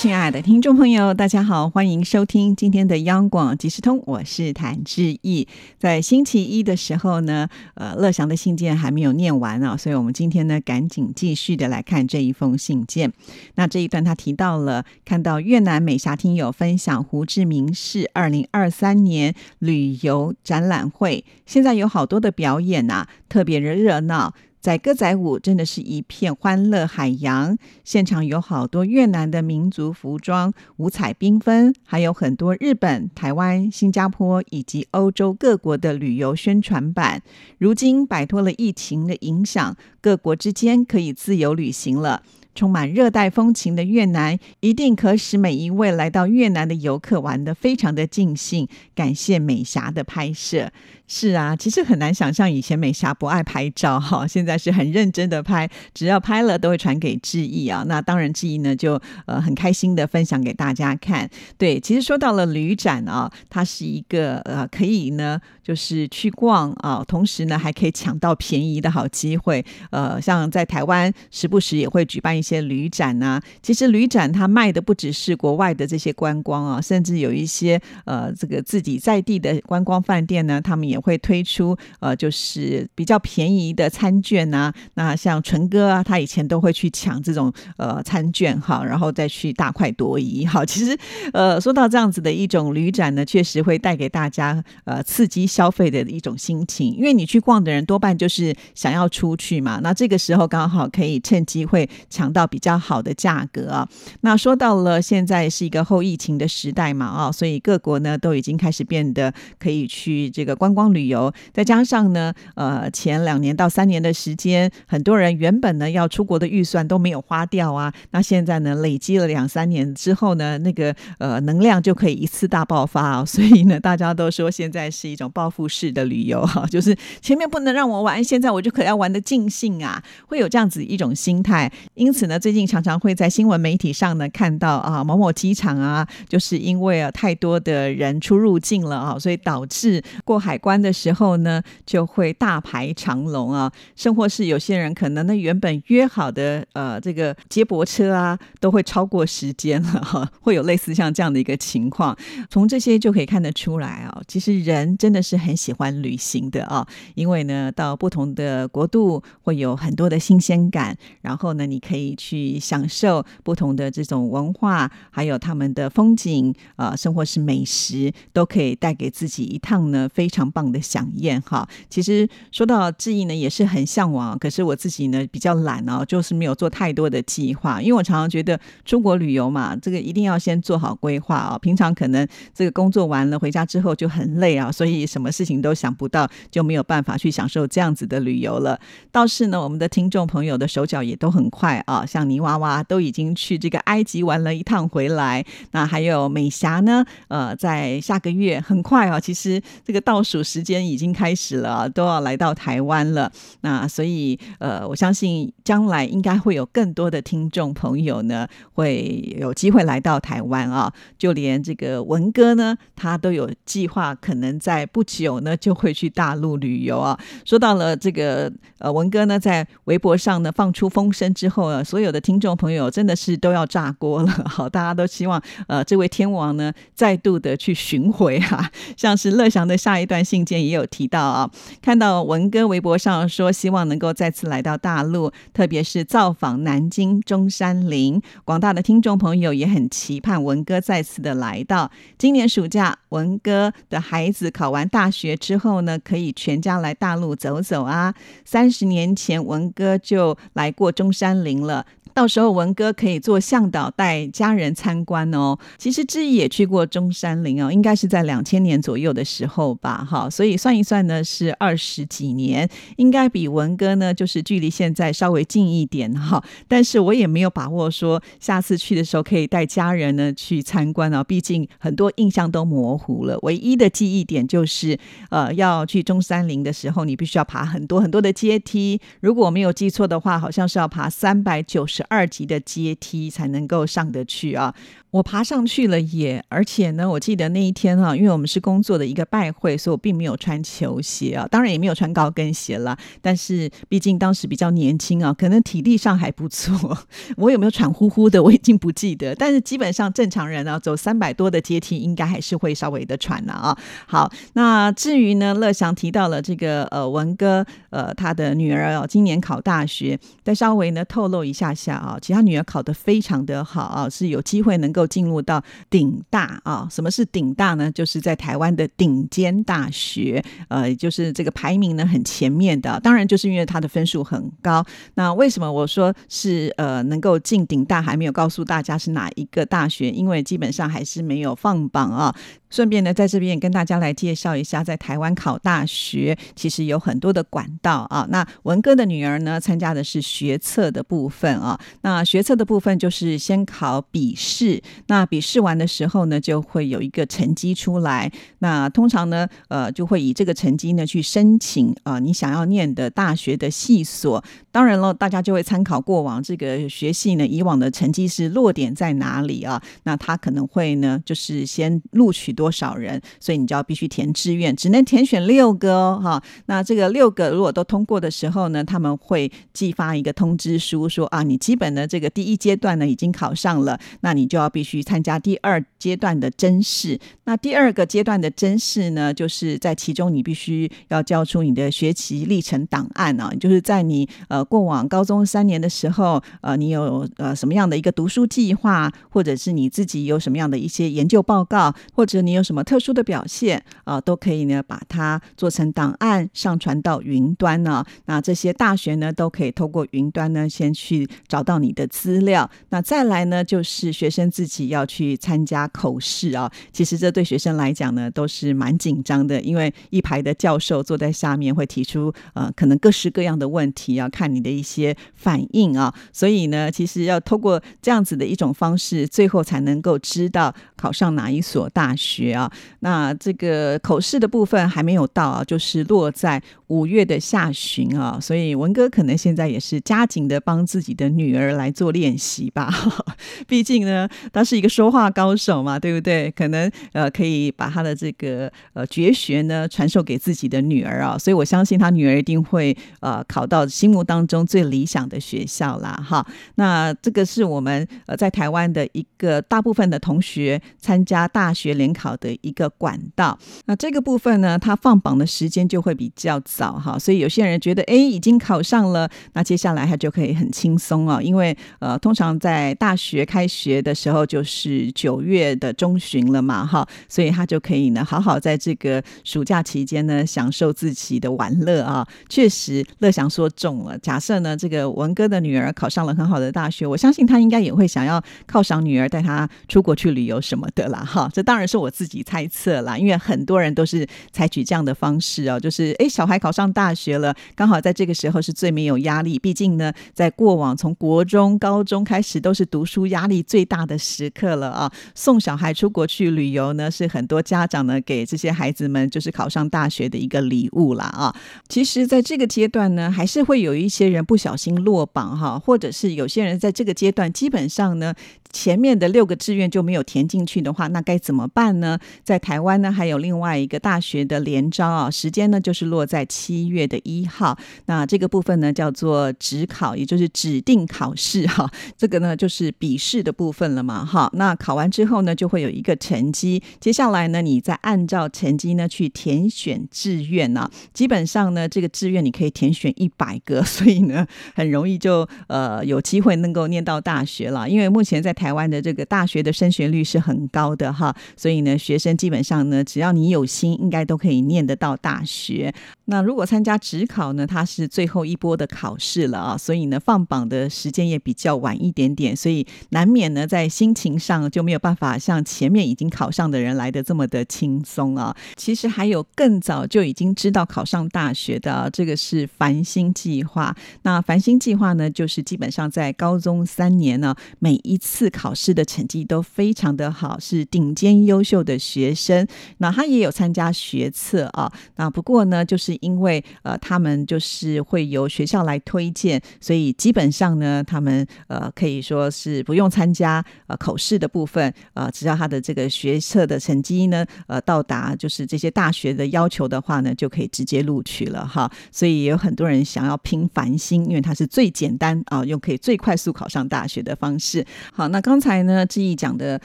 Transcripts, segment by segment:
亲爱的听众朋友，大家好，欢迎收听今天的央广即时通，我是谭志毅。在星期一的时候呢，呃，乐祥的信件还没有念完啊，所以我们今天呢，赶紧继续的来看这一封信件。那这一段他提到了，看到越南美霞听友分享胡志明市二零二三年旅游展览会，现在有好多的表演啊，特别的热闹。载歌载舞，真的是一片欢乐海洋。现场有好多越南的民族服装，五彩缤纷，还有很多日本、台湾、新加坡以及欧洲各国的旅游宣传版。如今摆脱了疫情的影响，各国之间可以自由旅行了。充满热带风情的越南，一定可使每一位来到越南的游客玩得非常的尽兴。感谢美霞的拍摄。是啊，其实很难想象以前美霞不爱拍照哈，现在是很认真的拍，只要拍了都会传给志毅啊。那当然志毅呢就呃很开心的分享给大家看。对，其实说到了旅展啊，它是一个呃可以呢就是去逛啊，同时呢还可以抢到便宜的好机会。呃，像在台湾时不时也会举办一些旅展啊。其实旅展它卖的不只是国外的这些观光啊，甚至有一些呃这个自己在地的观光饭店呢，他们也会推出呃，就是比较便宜的餐券呐。那像纯哥啊，他以前都会去抢这种呃餐券哈，然后再去大快朵颐哈。其实呃，说到这样子的一种旅展呢，确实会带给大家呃刺激消费的一种心情，因为你去逛的人多半就是想要出去嘛。那这个时候刚好可以趁机会抢到到比较好的价格啊。那说到了现在是一个后疫情的时代嘛啊，所以各国呢都已经开始变得可以去这个观光。旅游，再加上呢，呃，前两年到三年的时间，很多人原本呢要出国的预算都没有花掉啊。那现在呢，累积了两三年之后呢，那个呃能量就可以一次大爆发啊。所以呢，大家都说现在是一种报复式的旅游哈，就是前面不能让我玩，现在我就可要玩的尽兴啊，会有这样子一种心态。因此呢，最近常常会在新闻媒体上呢看到啊，某某机场啊，就是因为啊太多的人出入境了啊，所以导致过海关。的时候呢，就会大排长龙啊，甚或是有些人可能呢原本约好的呃这个接驳车啊，都会超过时间了哈，会有类似像这样的一个情况。从这些就可以看得出来啊，其实人真的是很喜欢旅行的啊，因为呢到不同的国度会有很多的新鲜感，然后呢你可以你去享受不同的这种文化，还有他们的风景啊，生活是美食，都可以带给自己一趟呢非常棒。的享宴哈，其实说到志毅呢，也是很向往。可是我自己呢比较懒哦，就是没有做太多的计划。因为我常常觉得出国旅游嘛，这个一定要先做好规划啊。平常可能这个工作完了回家之后就很累啊，所以什么事情都想不到，就没有办法去享受这样子的旅游了。倒是呢，我们的听众朋友的手脚也都很快啊，像泥娃娃都已经去这个埃及玩了一趟回来。那还有美霞呢，呃，在下个月很快啊，其实这个倒数时。时间已经开始了，都要来到台湾了。那所以，呃，我相信将来应该会有更多的听众朋友呢，会有机会来到台湾啊。就连这个文哥呢，他都有计划，可能在不久呢就会去大陆旅游啊。说到了这个，呃，文哥呢，在微博上呢放出风声之后呢，所有的听众朋友真的是都要炸锅了。好，大家都希望，呃，这位天王呢再度的去巡回啊，像是乐祥的下一段信件。也有提到啊，看到文哥微博上说，希望能够再次来到大陆，特别是造访南京中山陵。广大的听众朋友也很期盼文哥再次的来到。今年暑假，文哥的孩子考完大学之后呢，可以全家来大陆走走啊。三十年前，文哥就来过中山陵了。到时候文哥可以做向导带家人参观哦。其实志毅也去过中山陵哦，应该是在两千年左右的时候吧，哈，所以算一算呢是二十几年，应该比文哥呢就是距离现在稍微近一点哈。但是我也没有把握说下次去的时候可以带家人呢去参观哦，毕竟很多印象都模糊了。唯一的记忆点就是呃要去中山陵的时候，你必须要爬很多很多的阶梯。如果我没有记错的话，好像是要爬三百九十。二级的阶梯才能够上得去啊。我爬上去了也，而且呢，我记得那一天哈，因为我们是工作的一个拜会，所以我并没有穿球鞋啊，当然也没有穿高跟鞋了。但是毕竟当时比较年轻啊，可能体力上还不错。我有没有喘呼呼的，我已经不记得。但是基本上正常人啊，走三百多的阶梯，应该还是会稍微的喘了啊。好，那至于呢，乐祥提到了这个呃文哥呃他的女儿哦，今年考大学，再稍微呢透露一下下啊，其他女儿考得非常的好啊，是有机会能够。进入到顶大啊？什么是顶大呢？就是在台湾的顶尖大学，呃，就是这个排名呢很前面的。当然，就是因为他的分数很高。那为什么我说是呃能够进顶大，还没有告诉大家是哪一个大学？因为基本上还是没有放榜啊。顺便呢，在这边跟大家来介绍一下，在台湾考大学其实有很多的管道啊。那文哥的女儿呢，参加的是学测的部分啊。那学测的部分就是先考笔试，那笔试完的时候呢，就会有一个成绩出来。那通常呢，呃，就会以这个成绩呢去申请啊，你想要念的大学的系所。当然了，大家就会参考过往这个学系呢，以往的成绩是落点在哪里啊？那他可能会呢，就是先录取。多少人？所以你就要必须填志愿，只能填选六个哦，哈。那这个六个如果都通过的时候呢，他们会寄发一个通知书，说啊，你基本的这个第一阶段呢已经考上了，那你就要必须参加第二阶段的甄试。那第二个阶段的甄试呢，就是在其中你必须要交出你的学习历程档案啊，就是在你呃过往高中三年的时候，呃，你有呃什么样的一个读书计划，或者是你自己有什么样的一些研究报告，或者你有什么特殊的表现啊，都可以呢，把它做成档案上传到云端呢。那这些大学呢，都可以透过云端呢，先去找找到你的资料。那再来呢，就是学生自己要去参加口试啊。其实这对学生来讲呢，都是蛮紧张的，因为一排的教授坐在下面，会提出呃，可能各式各样的问题，要看你的一些反应啊。所以呢，其实要透过这样子的一种方式，最后才能够知道考上哪一所大。学啊，那这个口试的部分还没有到啊，就是落在五月的下旬啊，所以文哥可能现在也是加紧的帮自己的女女儿来做练习吧。毕竟呢，他是一个说话高手嘛，对不对？可能呃，可以把他的这个呃绝学呢传授给自己的女儿啊，所以我相信他女儿一定会呃考到心目当中最理想的学校啦。哈，那这个是我们呃在台湾的一个大部分的同学参加大学联考。的一个管道，那这个部分呢，他放榜的时间就会比较早哈，所以有些人觉得哎，已经考上了，那接下来他就可以很轻松啊，因为呃，通常在大学开学的时候就是九月的中旬了嘛哈，所以他就可以呢，好好在这个暑假期间呢，享受自己的玩乐啊。确实，乐祥说中了。假设呢，这个文哥的女儿考上了很好的大学，我相信他应该也会想要犒赏女儿，带她出国去旅游什么的啦哈。这当然是我。自己猜测啦，因为很多人都是采取这样的方式哦，就是哎，小孩考上大学了，刚好在这个时候是最没有压力。毕竟呢，在过往从国国中、高中开始都是读书压力最大的时刻了啊。送小孩出国去旅游呢，是很多家长呢给这些孩子们就是考上大学的一个礼物啦啊。其实，在这个阶段呢，还是会有一些人不小心落榜哈，或者是有些人在这个阶段基本上呢。前面的六个志愿就没有填进去的话，那该怎么办呢？在台湾呢，还有另外一个大学的联招啊，时间呢就是落在七月的一号。那这个部分呢叫做指考，也就是指定考考试哈。这个呢就是笔试的部分了嘛哈。那考完之后呢，就会有一个成绩。接下来呢，你再按照成绩呢去填选志愿呢。基本上呢，这个志愿你可以填选一百个，所以呢，很容易就呃有机会能够念到大学了。因为目前在台湾的这个大学的升学率是很高的哈，所以呢，学生基本上呢，只要你有心，应该都可以念得到大学。那如果参加职考呢，它是最后一波的考试了啊，所以呢，放榜的时时间也比较晚一点点，所以难免呢，在心情上就没有办法像前面已经考上的人来的这么的轻松啊。其实还有更早就已经知道考上大学的，这个是繁星计划。那繁星计划呢，就是基本上在高中三年呢，每一次。考试的成绩都非常的好，是顶尖优秀的学生。那他也有参加学测啊。那不过呢，就是因为呃，他们就是会由学校来推荐，所以基本上呢，他们呃可以说是不用参加呃口试的部分，呃，只要他的这个学测的成绩呢，呃，到达就是这些大学的要求的话呢，就可以直接录取了哈。所以有很多人想要拼繁星，因为它是最简单啊，又可以最快速考上大学的方式。好，那刚才呢，志毅讲的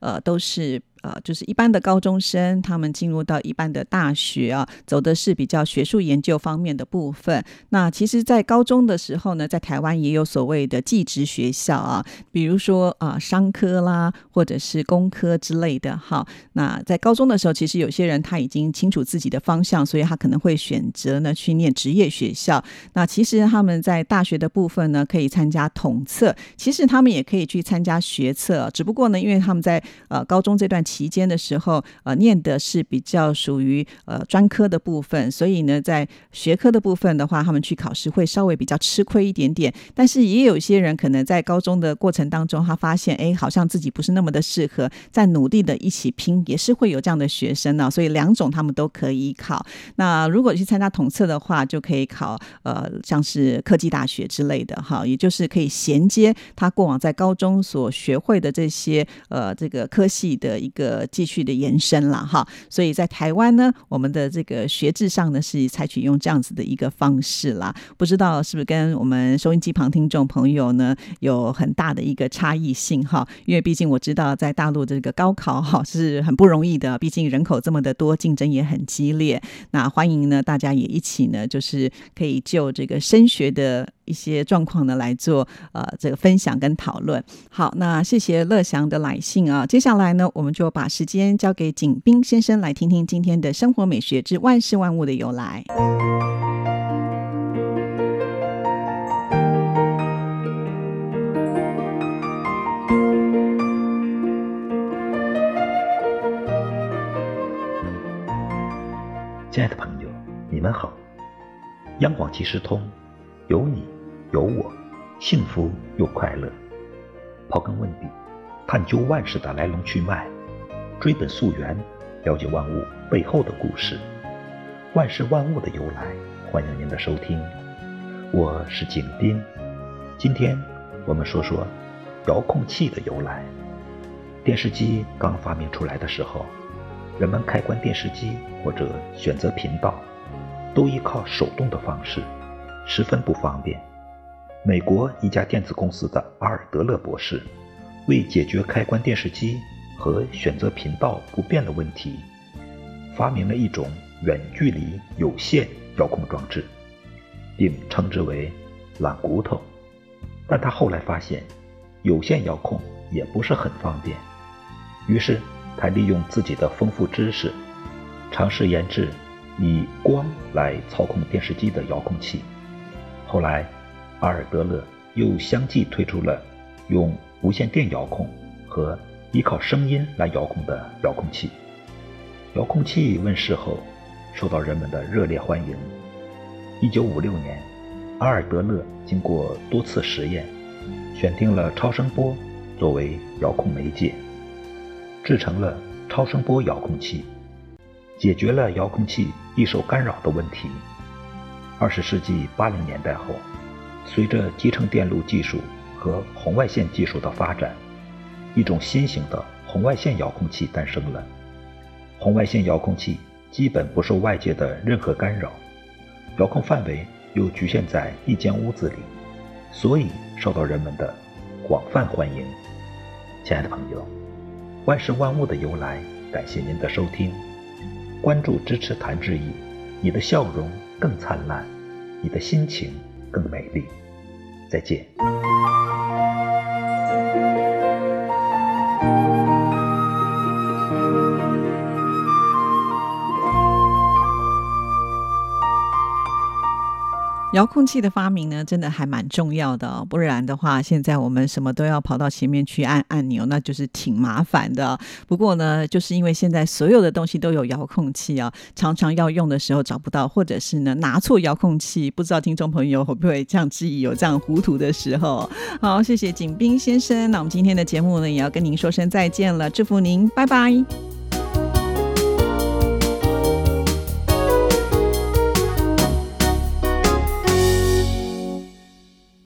呃都是。呃，就是一般的高中生，他们进入到一般的大学啊，走的是比较学术研究方面的部分。那其实，在高中的时候呢，在台湾也有所谓的技职学校啊，比如说啊，商科啦，或者是工科之类的。哈，那在高中的时候，其实有些人他已经清楚自己的方向，所以他可能会选择呢去念职业学校。那其实他们在大学的部分呢，可以参加统测，其实他们也可以去参加学测，只不过呢，因为他们在呃高中这段期。期间的时候，呃，念的是比较属于呃专科的部分，所以呢，在学科的部分的话，他们去考试会稍微比较吃亏一点点。但是也有一些人可能在高中的过程当中，他发现，哎，好像自己不是那么的适合，在努力的一起拼，也是会有这样的学生呢。所以两种他们都可以考。那如果去参加统测的话，就可以考呃，像是科技大学之类的，哈，也就是可以衔接他过往在高中所学会的这些呃这个科系的一个。呃，继续的延伸了哈，所以在台湾呢，我们的这个学制上呢是采取用这样子的一个方式啦，不知道是不是跟我们收音机旁听众朋友呢有很大的一个差异性哈？因为毕竟我知道在大陆这个高考哈是很不容易的，毕竟人口这么的多，竞争也很激烈。那欢迎呢，大家也一起呢，就是可以就这个升学的。一些状况呢来做呃这个分享跟讨论。好，那谢谢乐祥的来信啊。接下来呢，我们就把时间交给景斌先生来听听今天的生活美学之万事万物的由来。亲爱的朋友，你们好，央广即时通有你。有我，幸福又快乐。刨根问底，探究万事的来龙去脉，追本溯源，了解万物背后的故事，万事万物的由来。欢迎您的收听，我是景斌。今天我们说说遥控器的由来。电视机刚发明出来的时候，人们开关电视机或者选择频道，都依靠手动的方式，十分不方便。美国一家电子公司的阿尔德勒博士，为解决开关电视机和选择频道不便的问题，发明了一种远距离有线遥控装置，并称之为“懒骨头”。但他后来发现，有线遥控也不是很方便，于是他利用自己的丰富知识，尝试研制以光来操控电视机的遥控器。后来。阿尔德勒又相继推出了用无线电遥控和依靠声音来遥控的遥控器。遥控器问世后，受到人们的热烈欢迎。1956年，阿尔德勒经过多次实验，选定了超声波作为遥控媒介，制成了超声波遥控器，解决了遥控器易受干扰的问题。20世纪80年代后。随着集成电路技术和红外线技术的发展，一种新型的红外线遥控器诞生了。红外线遥控器基本不受外界的任何干扰，遥控范围又局限在一间屋子里，所以受到人们的广泛欢迎。亲爱的朋友，万事万物的由来，感谢您的收听，关注支持谭志毅，你的笑容更灿烂，你的心情。更美丽。再见。遥控器的发明呢，真的还蛮重要的，不然的话，现在我们什么都要跑到前面去按按钮，那就是挺麻烦的。不过呢，就是因为现在所有的东西都有遥控器啊，常常要用的时候找不到，或者是呢拿错遥控器，不知道听众朋友会不会这样质疑有这样糊涂的时候？好，谢谢景斌先生，那我们今天的节目呢，也要跟您说声再见了，祝福您，拜拜。